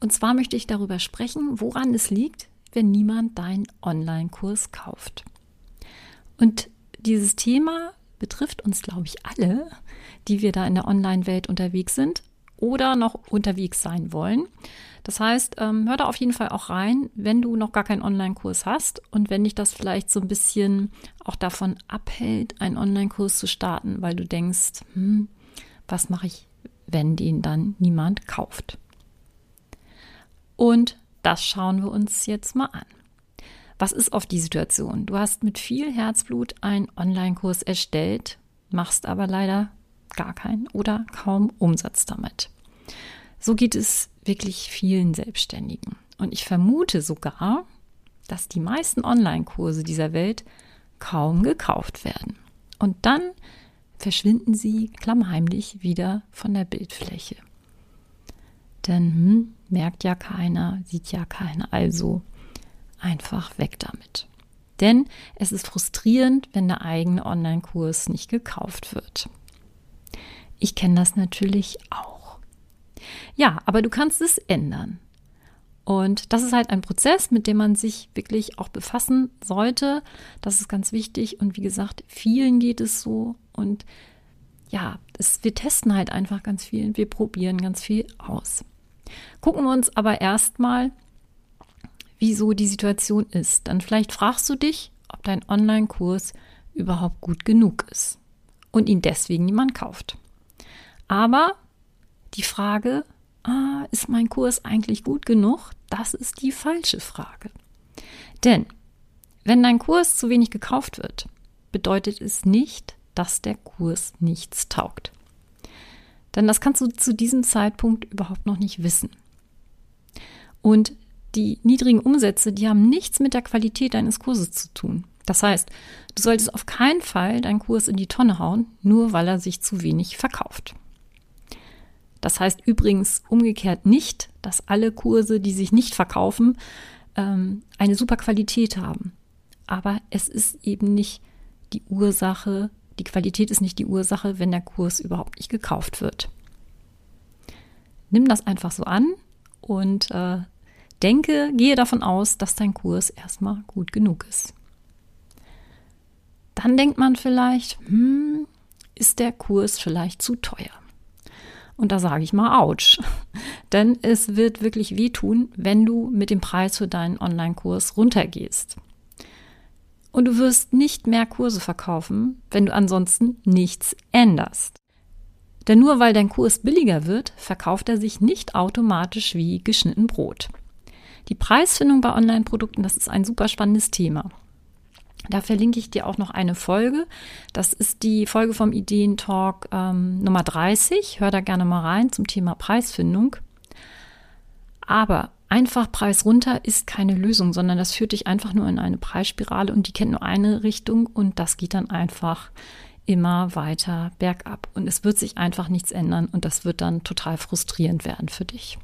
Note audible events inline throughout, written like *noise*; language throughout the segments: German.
und zwar möchte ich darüber sprechen, woran es liegt, wenn niemand deinen Online-Kurs kauft. Und dieses Thema betrifft uns, glaube ich, alle, die wir da in der Online-Welt unterwegs sind oder noch unterwegs sein wollen. Das heißt, ähm, hör da auf jeden Fall auch rein, wenn du noch gar keinen Online-Kurs hast und wenn dich das vielleicht so ein bisschen auch davon abhält, einen Online-Kurs zu starten, weil du denkst, hm, was mache ich, wenn den dann niemand kauft? Und das schauen wir uns jetzt mal an. Was ist oft die Situation? Du hast mit viel Herzblut einen Online-Kurs erstellt, machst aber leider gar keinen oder kaum Umsatz damit. So geht es wirklich vielen Selbstständigen. Und ich vermute sogar, dass die meisten Online-Kurse dieser Welt kaum gekauft werden. Und dann verschwinden sie klammheimlich wieder von der Bildfläche. Denn hm, merkt ja keiner, sieht ja keiner, also einfach weg damit. Denn es ist frustrierend, wenn der eigene Online-Kurs nicht gekauft wird. Ich kenne das natürlich auch. Ja, aber du kannst es ändern. Und das ist halt ein Prozess, mit dem man sich wirklich auch befassen sollte. Das ist ganz wichtig. Und wie gesagt, vielen geht es so. Und ja, es, wir testen halt einfach ganz viel und wir probieren ganz viel aus. Gucken wir uns aber erstmal, wieso die Situation ist. Dann vielleicht fragst du dich, ob dein Online-Kurs überhaupt gut genug ist und ihn deswegen niemand kauft. Aber die Frage, ah, ist mein Kurs eigentlich gut genug? Das ist die falsche Frage. Denn wenn dein Kurs zu wenig gekauft wird, bedeutet es nicht, dass der Kurs nichts taugt. Denn das kannst du zu diesem Zeitpunkt überhaupt noch nicht wissen. Und die niedrigen Umsätze, die haben nichts mit der Qualität deines Kurses zu tun. Das heißt, du solltest auf keinen Fall deinen Kurs in die Tonne hauen, nur weil er sich zu wenig verkauft. Das heißt übrigens umgekehrt nicht, dass alle Kurse, die sich nicht verkaufen, ähm, eine super Qualität haben. Aber es ist eben nicht die Ursache die Qualität ist nicht die Ursache, wenn der Kurs überhaupt nicht gekauft wird. Nimm das einfach so an und äh, denke, gehe davon aus, dass dein Kurs erstmal gut genug ist. Dann denkt man vielleicht, hm, ist der Kurs vielleicht zu teuer? Und da sage ich mal, ouch. *laughs* Denn es wird wirklich wehtun, wenn du mit dem Preis für deinen Online-Kurs runtergehst. Und du wirst nicht mehr Kurse verkaufen, wenn du ansonsten nichts änderst. Denn nur weil dein Kurs billiger wird, verkauft er sich nicht automatisch wie geschnitten Brot. Die Preisfindung bei Online-Produkten, das ist ein super spannendes Thema. Da verlinke ich dir auch noch eine Folge. Das ist die Folge vom Ideentalk ähm, Nummer 30. Hör da gerne mal rein zum Thema Preisfindung. Aber einfach Preis runter ist keine Lösung, sondern das führt dich einfach nur in eine Preisspirale und die kennt nur eine Richtung und das geht dann einfach immer weiter bergab. Und es wird sich einfach nichts ändern und das wird dann total frustrierend werden für dich.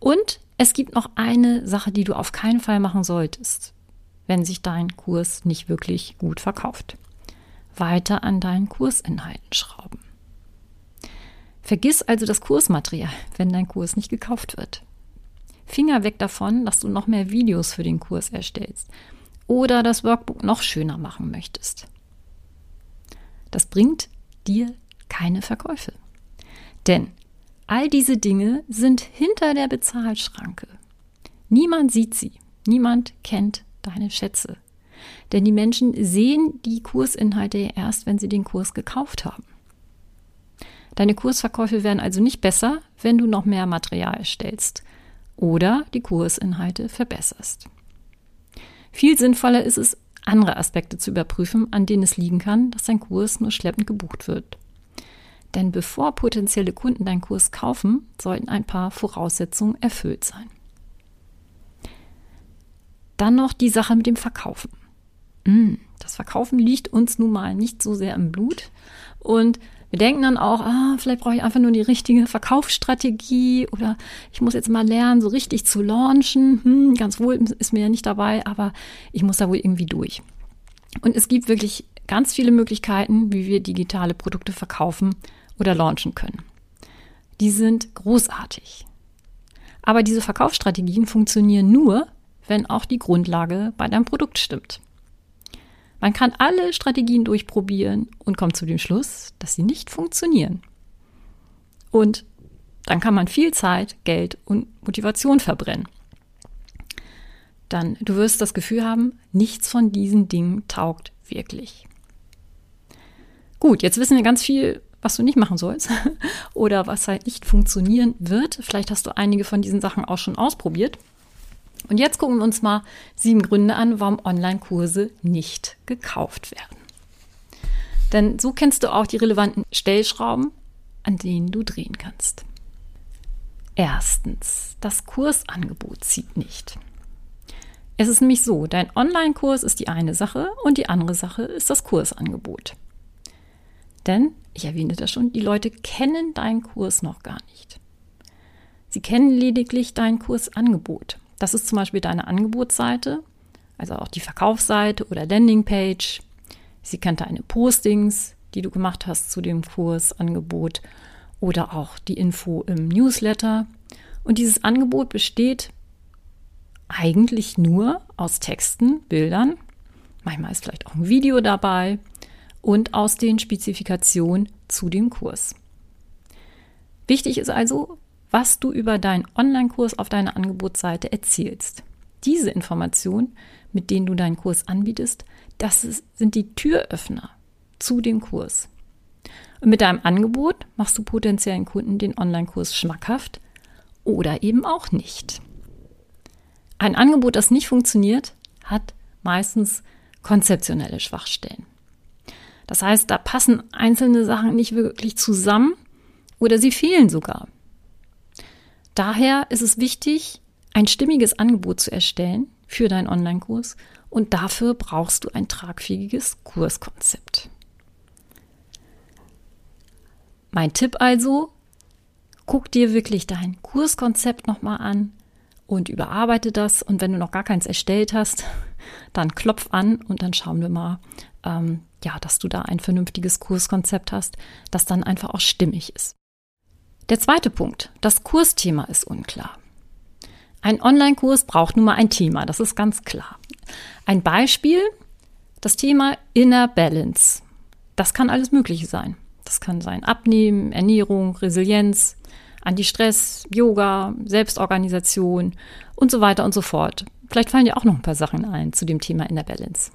Und es gibt noch eine Sache, die du auf keinen Fall machen solltest, wenn sich dein Kurs nicht wirklich gut verkauft. Weiter an deinen Kursinhalten schrauben. Vergiss also das Kursmaterial, wenn dein Kurs nicht gekauft wird. Finger weg davon, dass du noch mehr Videos für den Kurs erstellst oder das Workbook noch schöner machen möchtest. Das bringt dir keine Verkäufe. Denn all diese Dinge sind hinter der Bezahlschranke. Niemand sieht sie, niemand kennt deine Schätze. Denn die Menschen sehen die Kursinhalte erst, wenn sie den Kurs gekauft haben. Deine Kursverkäufe werden also nicht besser, wenn du noch mehr Material erstellst oder die Kursinhalte verbesserst. Viel sinnvoller ist es, andere Aspekte zu überprüfen, an denen es liegen kann, dass dein Kurs nur schleppend gebucht wird. Denn bevor potenzielle Kunden deinen Kurs kaufen, sollten ein paar Voraussetzungen erfüllt sein. Dann noch die Sache mit dem Verkaufen. Mm, das Verkaufen liegt uns nun mal nicht so sehr im Blut. Und wir denken dann auch, ah, vielleicht brauche ich einfach nur die richtige Verkaufsstrategie oder ich muss jetzt mal lernen, so richtig zu launchen. Hm, ganz wohl ist mir ja nicht dabei, aber ich muss da wohl irgendwie durch. Und es gibt wirklich ganz viele Möglichkeiten, wie wir digitale Produkte verkaufen oder launchen können. Die sind großartig. Aber diese Verkaufsstrategien funktionieren nur, wenn auch die Grundlage bei deinem Produkt stimmt. Man kann alle Strategien durchprobieren und kommt zu dem Schluss, dass sie nicht funktionieren. Und dann kann man viel Zeit, Geld und Motivation verbrennen. Dann du wirst das Gefühl haben, nichts von diesen Dingen taugt wirklich. Gut, jetzt wissen wir ganz viel, was du nicht machen sollst *laughs* oder was halt nicht funktionieren wird. Vielleicht hast du einige von diesen Sachen auch schon ausprobiert. Und jetzt gucken wir uns mal sieben Gründe an, warum Online-Kurse nicht gekauft werden. Denn so kennst du auch die relevanten Stellschrauben, an denen du drehen kannst. Erstens, das Kursangebot zieht nicht. Es ist nämlich so, dein Online-Kurs ist die eine Sache und die andere Sache ist das Kursangebot. Denn, ich erwähnte das schon, die Leute kennen deinen Kurs noch gar nicht. Sie kennen lediglich dein Kursangebot. Das ist zum Beispiel deine Angebotsseite, also auch die Verkaufsseite oder Landingpage. Sie kennt deine Postings, die du gemacht hast zu dem Kursangebot oder auch die Info im Newsletter. Und dieses Angebot besteht eigentlich nur aus Texten, Bildern, manchmal ist vielleicht auch ein Video dabei und aus den Spezifikationen zu dem Kurs. Wichtig ist also, was du über deinen Online-Kurs auf deiner Angebotsseite erzählst. Diese Informationen, mit denen du deinen Kurs anbietest, das sind die Türöffner zu dem Kurs. Und mit deinem Angebot machst du potenziellen Kunden den Online-Kurs schmackhaft oder eben auch nicht. Ein Angebot, das nicht funktioniert, hat meistens konzeptionelle Schwachstellen. Das heißt, da passen einzelne Sachen nicht wirklich zusammen oder sie fehlen sogar. Daher ist es wichtig, ein stimmiges Angebot zu erstellen für deinen Online-Kurs und dafür brauchst du ein tragfähiges Kurskonzept. Mein Tipp also, guck dir wirklich dein Kurskonzept nochmal an und überarbeite das. Und wenn du noch gar keins erstellt hast, *laughs* dann klopf an und dann schauen wir mal, ähm, ja, dass du da ein vernünftiges Kurskonzept hast, das dann einfach auch stimmig ist. Der zweite Punkt, das Kursthema ist unklar. Ein Online-Kurs braucht nun mal ein Thema, das ist ganz klar. Ein Beispiel, das Thema Inner Balance. Das kann alles Mögliche sein. Das kann sein Abnehmen, Ernährung, Resilienz, Anti-Stress, Yoga, Selbstorganisation und so weiter und so fort. Vielleicht fallen dir auch noch ein paar Sachen ein zu dem Thema Inner Balance.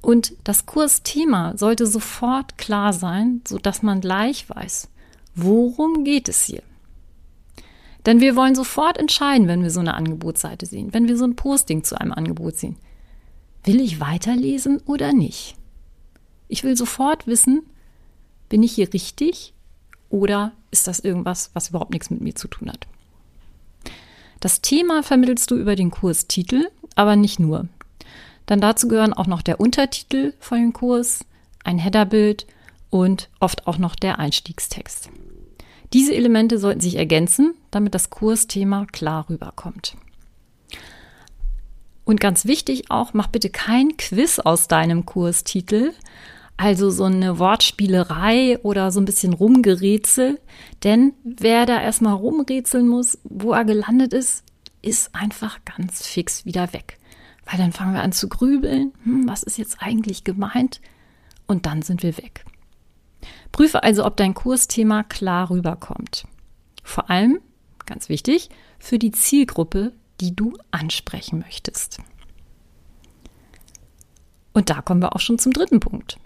Und das Kursthema sollte sofort klar sein, sodass man gleich weiß, worum geht es hier. Denn wir wollen sofort entscheiden, wenn wir so eine Angebotsseite sehen, wenn wir so ein Posting zu einem Angebot sehen. Will ich weiterlesen oder nicht? Ich will sofort wissen, bin ich hier richtig oder ist das irgendwas, was überhaupt nichts mit mir zu tun hat? Das Thema vermittelst du über den Kurstitel, aber nicht nur. Dann dazu gehören auch noch der Untertitel von dem Kurs, ein Headerbild und oft auch noch der Einstiegstext. Diese Elemente sollten sich ergänzen, damit das Kursthema klar rüberkommt. Und ganz wichtig auch, mach bitte kein Quiz aus deinem Kurstitel, also so eine Wortspielerei oder so ein bisschen Rumgerätsel. Denn wer da erstmal rumrätseln muss, wo er gelandet ist, ist einfach ganz fix wieder weg. Weil dann fangen wir an zu grübeln, hm, was ist jetzt eigentlich gemeint? Und dann sind wir weg. Prüfe also, ob dein Kursthema klar rüberkommt. Vor allem, ganz wichtig, für die Zielgruppe, die du ansprechen möchtest. Und da kommen wir auch schon zum dritten Punkt.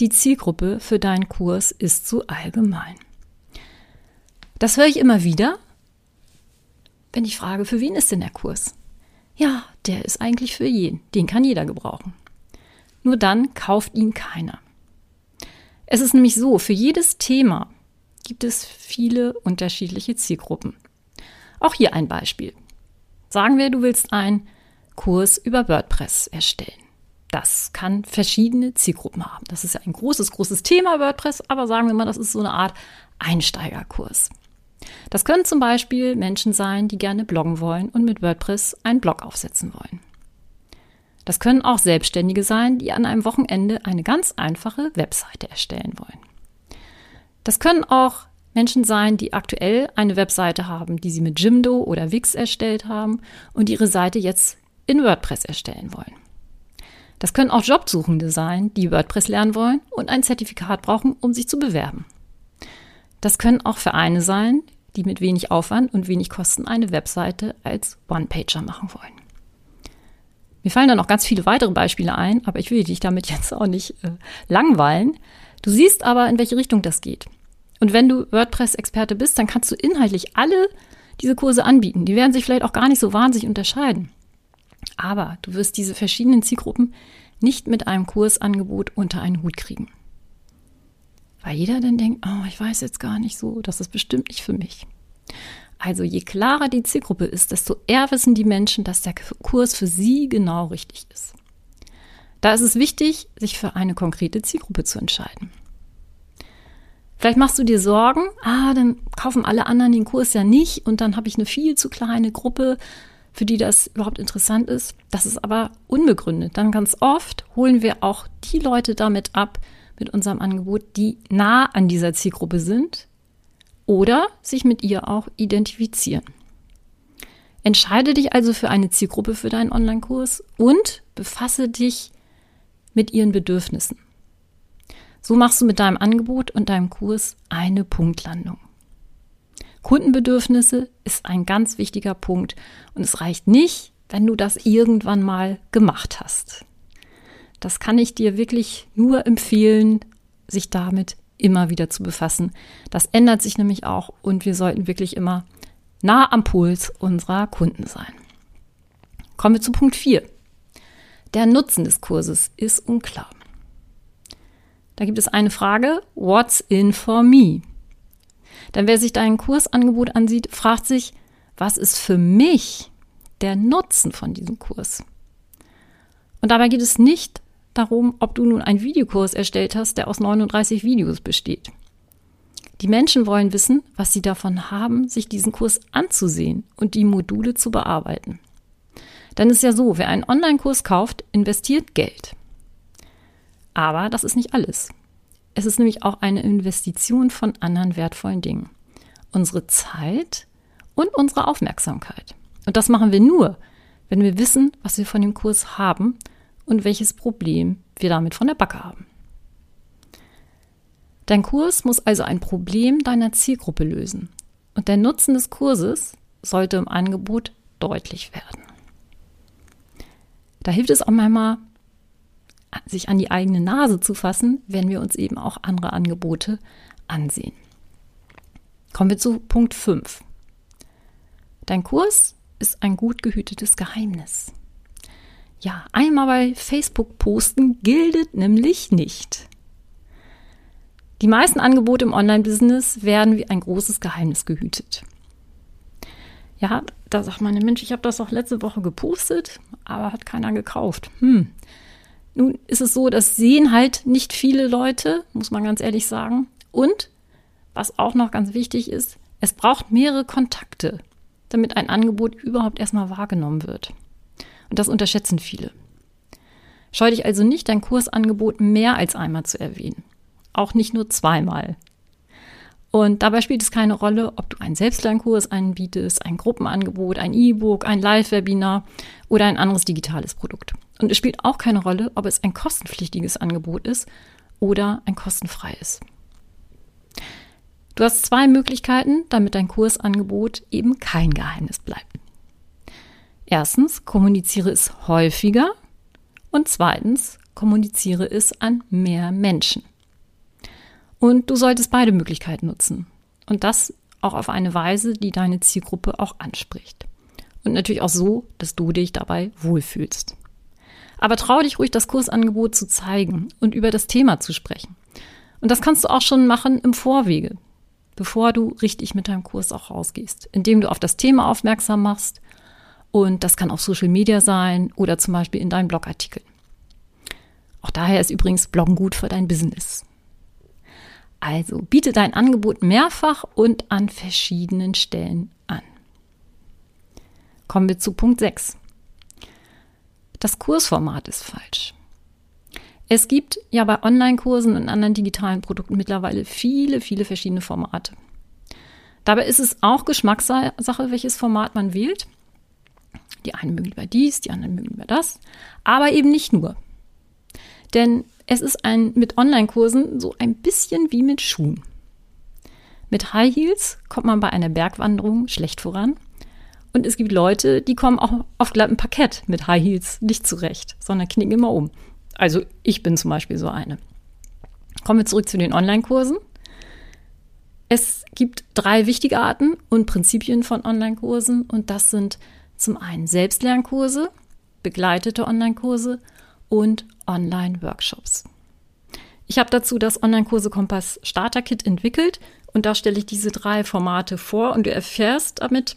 Die Zielgruppe für deinen Kurs ist zu allgemein. Das höre ich immer wieder, wenn ich frage, für wen ist denn der Kurs? Ja, der ist eigentlich für jeden, den kann jeder gebrauchen. Nur dann kauft ihn keiner. Es ist nämlich so, für jedes Thema gibt es viele unterschiedliche Zielgruppen. Auch hier ein Beispiel. Sagen wir, du willst einen Kurs über WordPress erstellen. Das kann verschiedene Zielgruppen haben. Das ist ja ein großes, großes Thema WordPress, aber sagen wir mal, das ist so eine Art Einsteigerkurs. Das können zum Beispiel Menschen sein, die gerne bloggen wollen und mit WordPress einen Blog aufsetzen wollen. Das können auch Selbstständige sein, die an einem Wochenende eine ganz einfache Webseite erstellen wollen. Das können auch Menschen sein, die aktuell eine Webseite haben, die sie mit Jimdo oder Wix erstellt haben und ihre Seite jetzt in WordPress erstellen wollen. Das können auch Jobsuchende sein, die WordPress lernen wollen und ein Zertifikat brauchen, um sich zu bewerben. Das können auch Vereine sein, die mit wenig Aufwand und wenig Kosten eine Webseite als One-Pager machen wollen. Mir fallen dann noch ganz viele weitere Beispiele ein, aber ich will dich damit jetzt auch nicht äh, langweilen. Du siehst aber, in welche Richtung das geht. Und wenn du WordPress-Experte bist, dann kannst du inhaltlich alle diese Kurse anbieten. Die werden sich vielleicht auch gar nicht so wahnsinnig unterscheiden. Aber du wirst diese verschiedenen Zielgruppen nicht mit einem Kursangebot unter einen Hut kriegen. Weil jeder dann denkt, oh, ich weiß jetzt gar nicht so, das ist bestimmt nicht für mich. Also je klarer die Zielgruppe ist, desto eher wissen die Menschen, dass der Kurs für sie genau richtig ist. Da ist es wichtig, sich für eine konkrete Zielgruppe zu entscheiden. Vielleicht machst du dir Sorgen, ah, dann kaufen alle anderen den Kurs ja nicht und dann habe ich eine viel zu kleine Gruppe, für die das überhaupt interessant ist. Das ist aber unbegründet. Dann ganz oft holen wir auch die Leute damit ab mit unserem Angebot, die nah an dieser Zielgruppe sind, oder sich mit ihr auch identifizieren. Entscheide dich also für eine Zielgruppe für deinen Online-Kurs und befasse dich mit ihren Bedürfnissen. So machst du mit deinem Angebot und deinem Kurs eine Punktlandung. Kundenbedürfnisse ist ein ganz wichtiger Punkt und es reicht nicht, wenn du das irgendwann mal gemacht hast. Das kann ich dir wirklich nur empfehlen, sich damit immer wieder zu befassen. Das ändert sich nämlich auch und wir sollten wirklich immer nah am Puls unserer Kunden sein. Kommen wir zu Punkt 4. Der Nutzen des Kurses ist unklar. Da gibt es eine Frage, what's in for me? Denn wer sich dein Kursangebot ansieht, fragt sich, was ist für mich der Nutzen von diesem Kurs? Und dabei geht es nicht darum, ob du nun einen Videokurs erstellt hast, der aus 39 Videos besteht. Die Menschen wollen wissen, was sie davon haben, sich diesen Kurs anzusehen und die Module zu bearbeiten. Denn es ist ja so, wer einen Online-Kurs kauft, investiert Geld. Aber das ist nicht alles. Es ist nämlich auch eine Investition von anderen wertvollen Dingen. Unsere Zeit und unsere Aufmerksamkeit. Und das machen wir nur, wenn wir wissen, was wir von dem Kurs haben und welches Problem wir damit von der Backe haben. Dein Kurs muss also ein Problem deiner Zielgruppe lösen und der Nutzen des Kurses sollte im Angebot deutlich werden. Da hilft es auch manchmal, sich an die eigene Nase zu fassen, wenn wir uns eben auch andere Angebote ansehen. Kommen wir zu Punkt 5. Dein Kurs ist ein gut gehütetes Geheimnis. Ja, einmal bei Facebook posten gilt nämlich nicht. Die meisten Angebote im Online-Business werden wie ein großes Geheimnis gehütet. Ja, da sagt man, Mensch, ich habe das auch letzte Woche gepostet, aber hat keiner gekauft. Hm. Nun ist es so, das sehen halt nicht viele Leute, muss man ganz ehrlich sagen. Und was auch noch ganz wichtig ist, es braucht mehrere Kontakte, damit ein Angebot überhaupt erstmal wahrgenommen wird. Das unterschätzen viele. Scheu dich also nicht, dein Kursangebot mehr als einmal zu erwähnen. Auch nicht nur zweimal. Und dabei spielt es keine Rolle, ob du einen Selbstlernkurs anbietest, ein Gruppenangebot, ein E-Book, ein Live-Webinar oder ein anderes digitales Produkt. Und es spielt auch keine Rolle, ob es ein kostenpflichtiges Angebot ist oder ein kostenfreies. Du hast zwei Möglichkeiten, damit dein Kursangebot eben kein Geheimnis bleibt. Erstens, kommuniziere es häufiger und zweitens, kommuniziere es an mehr Menschen. Und du solltest beide Möglichkeiten nutzen. Und das auch auf eine Weise, die deine Zielgruppe auch anspricht. Und natürlich auch so, dass du dich dabei wohlfühlst. Aber traue dich ruhig, das Kursangebot zu zeigen und über das Thema zu sprechen. Und das kannst du auch schon machen im Vorwege, bevor du richtig mit deinem Kurs auch rausgehst, indem du auf das Thema aufmerksam machst Und das kann auf Social Media sein oder zum Beispiel in deinen Blogartikeln. Auch daher ist übrigens Bloggen gut für dein Business. Also biete dein Angebot mehrfach und an verschiedenen Stellen an. Kommen wir zu Punkt 6. Das Kursformat ist falsch. Es gibt ja bei Online-Kursen und anderen digitalen Produkten mittlerweile viele, viele verschiedene Formate. Dabei ist es auch Geschmackssache, welches Format man wählt. Die einen mögen lieber dies, die anderen mögen lieber das, aber eben nicht nur. Denn es ist ein, mit Online-Kursen so ein bisschen wie mit Schuhen. Mit High Heels kommt man bei einer Bergwanderung schlecht voran. Und es gibt Leute, die kommen auch auf glattem Parkett mit High Heels nicht zurecht, sondern knicken immer um. Also ich bin zum Beispiel so eine. Kommen wir zurück zu den Online-Kursen. Es gibt drei wichtige Arten und Prinzipien von Online-Kursen und das sind zum einen Selbstlernkurse, begleitete Online-Kurse und Online-Workshops. Ich habe dazu das Online-Kurse Kompass Starter Kit entwickelt und da stelle ich diese drei Formate vor und du erfährst damit,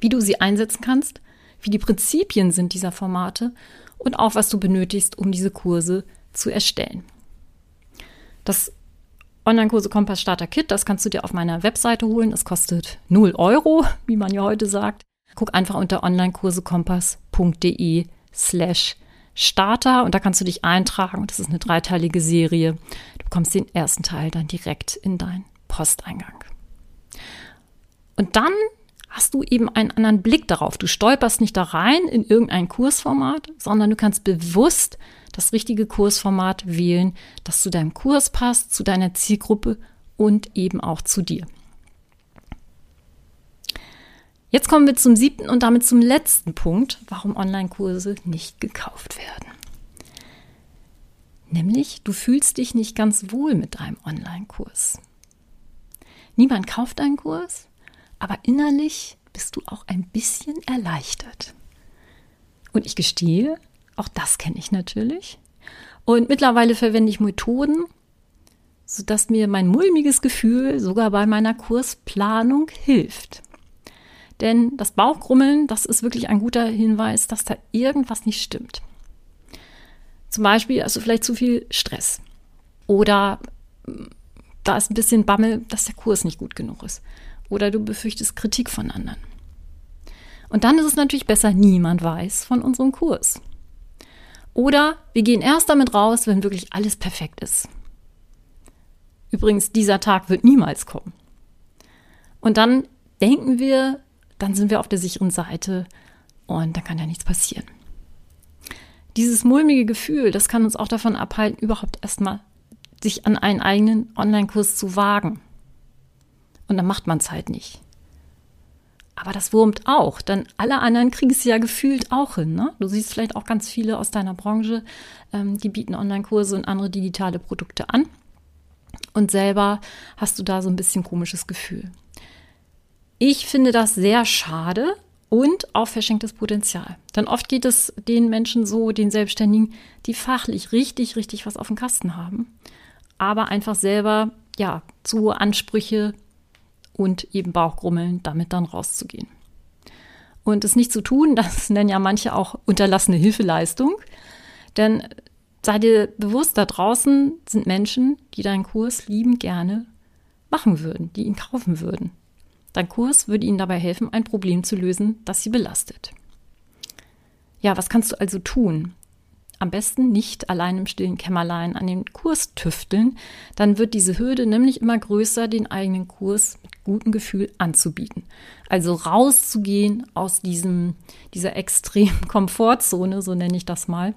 wie du sie einsetzen kannst, wie die Prinzipien sind dieser Formate und auch was du benötigst, um diese Kurse zu erstellen. Das Online-Kurse Kompass Starter Kit, das kannst du dir auf meiner Webseite holen. Es kostet 0 Euro, wie man ja heute sagt. Guck einfach unter onlinekursekompass.de slash Starter und da kannst du dich eintragen. Das ist eine dreiteilige Serie. Du bekommst den ersten Teil dann direkt in deinen Posteingang. Und dann hast du eben einen anderen Blick darauf. Du stolperst nicht da rein in irgendein Kursformat, sondern du kannst bewusst das richtige Kursformat wählen, das zu deinem Kurs passt, zu deiner Zielgruppe und eben auch zu dir. Jetzt kommen wir zum siebten und damit zum letzten Punkt, warum Online-Kurse nicht gekauft werden. Nämlich, du fühlst dich nicht ganz wohl mit deinem Online-Kurs. Niemand kauft einen Kurs, aber innerlich bist du auch ein bisschen erleichtert. Und ich gestehe, auch das kenne ich natürlich. Und mittlerweile verwende ich Methoden, sodass mir mein mulmiges Gefühl sogar bei meiner Kursplanung hilft. Denn das Bauchgrummeln, das ist wirklich ein guter Hinweis, dass da irgendwas nicht stimmt. Zum Beispiel du vielleicht zu viel Stress. Oder da ist ein bisschen Bammel, dass der Kurs nicht gut genug ist oder du befürchtest Kritik von anderen. Und dann ist es natürlich besser, niemand weiß von unserem Kurs. Oder wir gehen erst damit raus, wenn wirklich alles perfekt ist. Übrigens, dieser Tag wird niemals kommen. Und dann denken wir, dann sind wir auf der sicheren Seite und dann kann ja nichts passieren. Dieses mulmige Gefühl, das kann uns auch davon abhalten, überhaupt erstmal sich an einen eigenen Online-Kurs zu wagen. Und dann macht man es halt nicht. Aber das wurmt auch, denn alle anderen kriegen es ja gefühlt auch hin. Ne? Du siehst vielleicht auch ganz viele aus deiner Branche, ähm, die bieten Online-Kurse und andere digitale Produkte an. Und selber hast du da so ein bisschen komisches Gefühl. Ich finde das sehr schade und auch verschenktes Potenzial. Denn oft geht es den Menschen so, den Selbstständigen, die fachlich richtig, richtig was auf dem Kasten haben, aber einfach selber ja zu Ansprüche und eben Bauchgrummeln, damit dann rauszugehen. Und es nicht zu tun, *laughs* das nennen ja manche auch unterlassene Hilfeleistung. Denn sei dir bewusst, da draußen sind Menschen, die deinen Kurs lieben gerne machen würden, die ihn kaufen würden. Dein Kurs würde ihnen dabei helfen, ein Problem zu lösen, das sie belastet. Ja, was kannst du also tun? am besten nicht allein im stillen Kämmerlein an den Kurs tüfteln, dann wird diese Hürde nämlich immer größer, den eigenen Kurs mit gutem Gefühl anzubieten. Also rauszugehen aus diesem, dieser extremen *laughs* Komfortzone, so nenne ich das mal.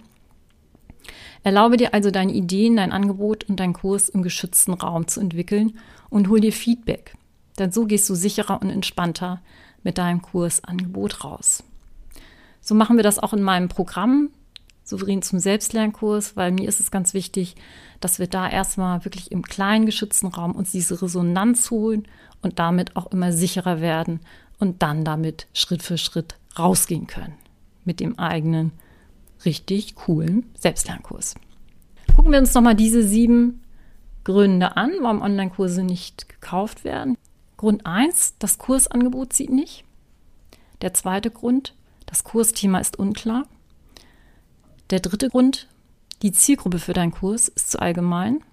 Erlaube dir also deine Ideen, dein Angebot und deinen Kurs im geschützten Raum zu entwickeln und hol dir Feedback. Denn so gehst du sicherer und entspannter mit deinem Kursangebot raus. So machen wir das auch in meinem Programm souverän zum Selbstlernkurs, weil mir ist es ganz wichtig, dass wir da erstmal wirklich im kleinen geschützten Raum uns diese Resonanz holen und damit auch immer sicherer werden und dann damit Schritt für Schritt rausgehen können mit dem eigenen richtig coolen Selbstlernkurs. Gucken wir uns nochmal diese sieben Gründe an, warum Online-Kurse nicht gekauft werden. Grund 1, das Kursangebot zieht nicht. Der zweite Grund, das Kursthema ist unklar. Der dritte Grund, die Zielgruppe für deinen Kurs ist zu allgemein.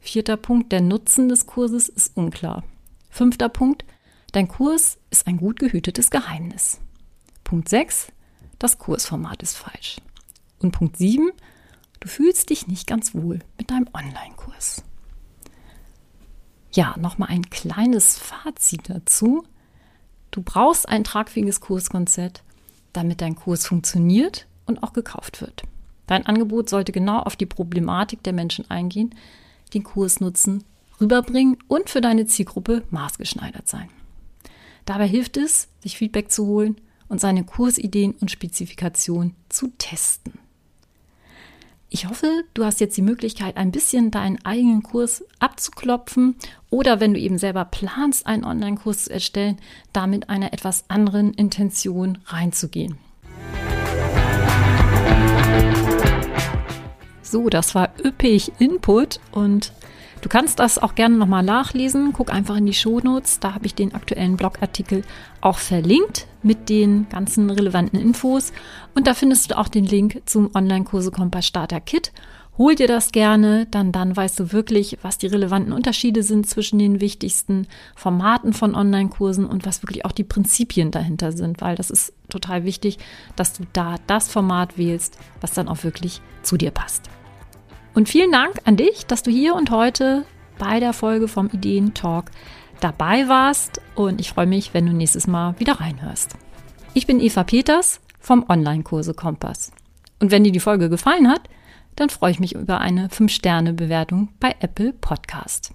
Vierter Punkt, der Nutzen des Kurses ist unklar. Fünfter Punkt, dein Kurs ist ein gut gehütetes Geheimnis. Punkt 6, das Kursformat ist falsch. Und Punkt 7, du fühlst dich nicht ganz wohl mit deinem Online-Kurs. Ja, nochmal ein kleines Fazit dazu. Du brauchst ein tragfähiges Kurskonzept, damit dein Kurs funktioniert und auch gekauft wird. Dein Angebot sollte genau auf die Problematik der Menschen eingehen, den Kursnutzen rüberbringen und für deine Zielgruppe maßgeschneidert sein. Dabei hilft es, sich Feedback zu holen und seine Kursideen und Spezifikationen zu testen. Ich hoffe, du hast jetzt die Möglichkeit, ein bisschen deinen eigenen Kurs abzuklopfen oder wenn du eben selber planst, einen Online-Kurs zu erstellen, damit einer etwas anderen Intention reinzugehen. So, das war üppig Input und du kannst das auch gerne nochmal nachlesen. Guck einfach in die Shownotes, da habe ich den aktuellen Blogartikel auch verlinkt mit den ganzen relevanten Infos und da findest du auch den Link zum Online-Kurse Kompass Starter Kit. Hol dir das gerne, dann, dann weißt du wirklich, was die relevanten Unterschiede sind zwischen den wichtigsten Formaten von Online-Kursen und was wirklich auch die Prinzipien dahinter sind, weil das ist total wichtig, dass du da das Format wählst, was dann auch wirklich zu dir passt. Und vielen Dank an dich, dass du hier und heute bei der Folge vom Ideen Talk dabei warst und ich freue mich, wenn du nächstes Mal wieder reinhörst. Ich bin Eva Peters vom Online-Kurse Kompass. Und wenn dir die Folge gefallen hat, dann freue ich mich über eine 5-Sterne-Bewertung bei Apple Podcast.